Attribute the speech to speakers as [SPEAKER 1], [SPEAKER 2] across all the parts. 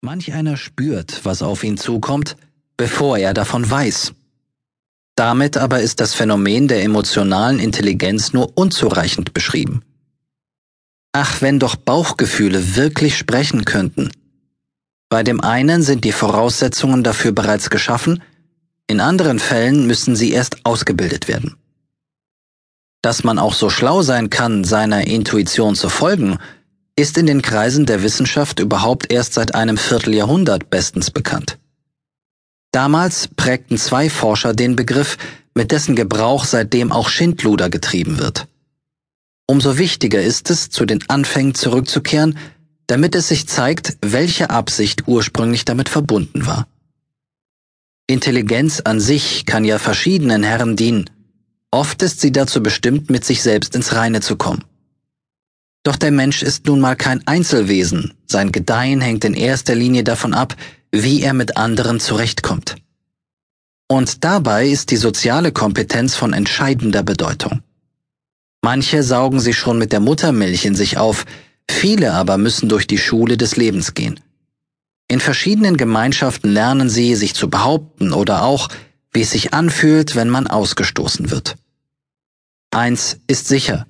[SPEAKER 1] Manch einer spürt, was auf ihn zukommt, bevor er davon weiß. Damit aber ist das Phänomen der emotionalen Intelligenz nur unzureichend beschrieben. Ach, wenn doch Bauchgefühle wirklich sprechen könnten. Bei dem einen sind die Voraussetzungen dafür bereits geschaffen, in anderen Fällen müssen sie erst ausgebildet werden. Dass man auch so schlau sein kann, seiner Intuition zu folgen, ist in den Kreisen der Wissenschaft überhaupt erst seit einem Vierteljahrhundert bestens bekannt. Damals prägten zwei Forscher den Begriff, mit dessen Gebrauch seitdem auch Schindluder getrieben wird. Umso wichtiger ist es, zu den Anfängen zurückzukehren, damit es sich zeigt, welche Absicht ursprünglich damit verbunden war. Intelligenz an sich kann ja verschiedenen Herren dienen, oft ist sie dazu bestimmt, mit sich selbst ins Reine zu kommen. Doch der Mensch ist nun mal kein Einzelwesen, sein Gedeihen hängt in erster Linie davon ab, wie er mit anderen zurechtkommt. Und dabei ist die soziale Kompetenz von entscheidender Bedeutung. Manche saugen sie schon mit der Muttermilch in sich auf, viele aber müssen durch die Schule des Lebens gehen. In verschiedenen Gemeinschaften lernen sie, sich zu behaupten oder auch, wie es sich anfühlt, wenn man ausgestoßen wird. Eins ist sicher.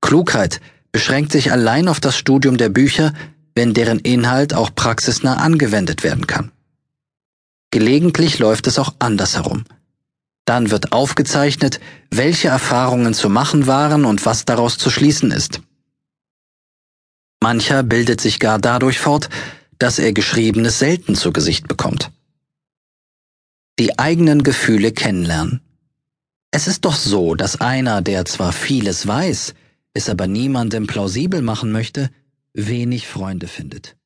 [SPEAKER 1] Klugheit beschränkt sich allein auf das Studium der Bücher, wenn deren Inhalt auch praxisnah angewendet werden kann. Gelegentlich läuft es auch andersherum. Dann wird aufgezeichnet, welche Erfahrungen zu machen waren und was daraus zu schließen ist. Mancher bildet sich gar dadurch fort, dass er Geschriebenes selten zu Gesicht bekommt. Die eigenen Gefühle kennenlernen. Es ist doch so, dass einer, der zwar vieles weiß, es aber niemandem plausibel machen möchte, wenig Freunde findet.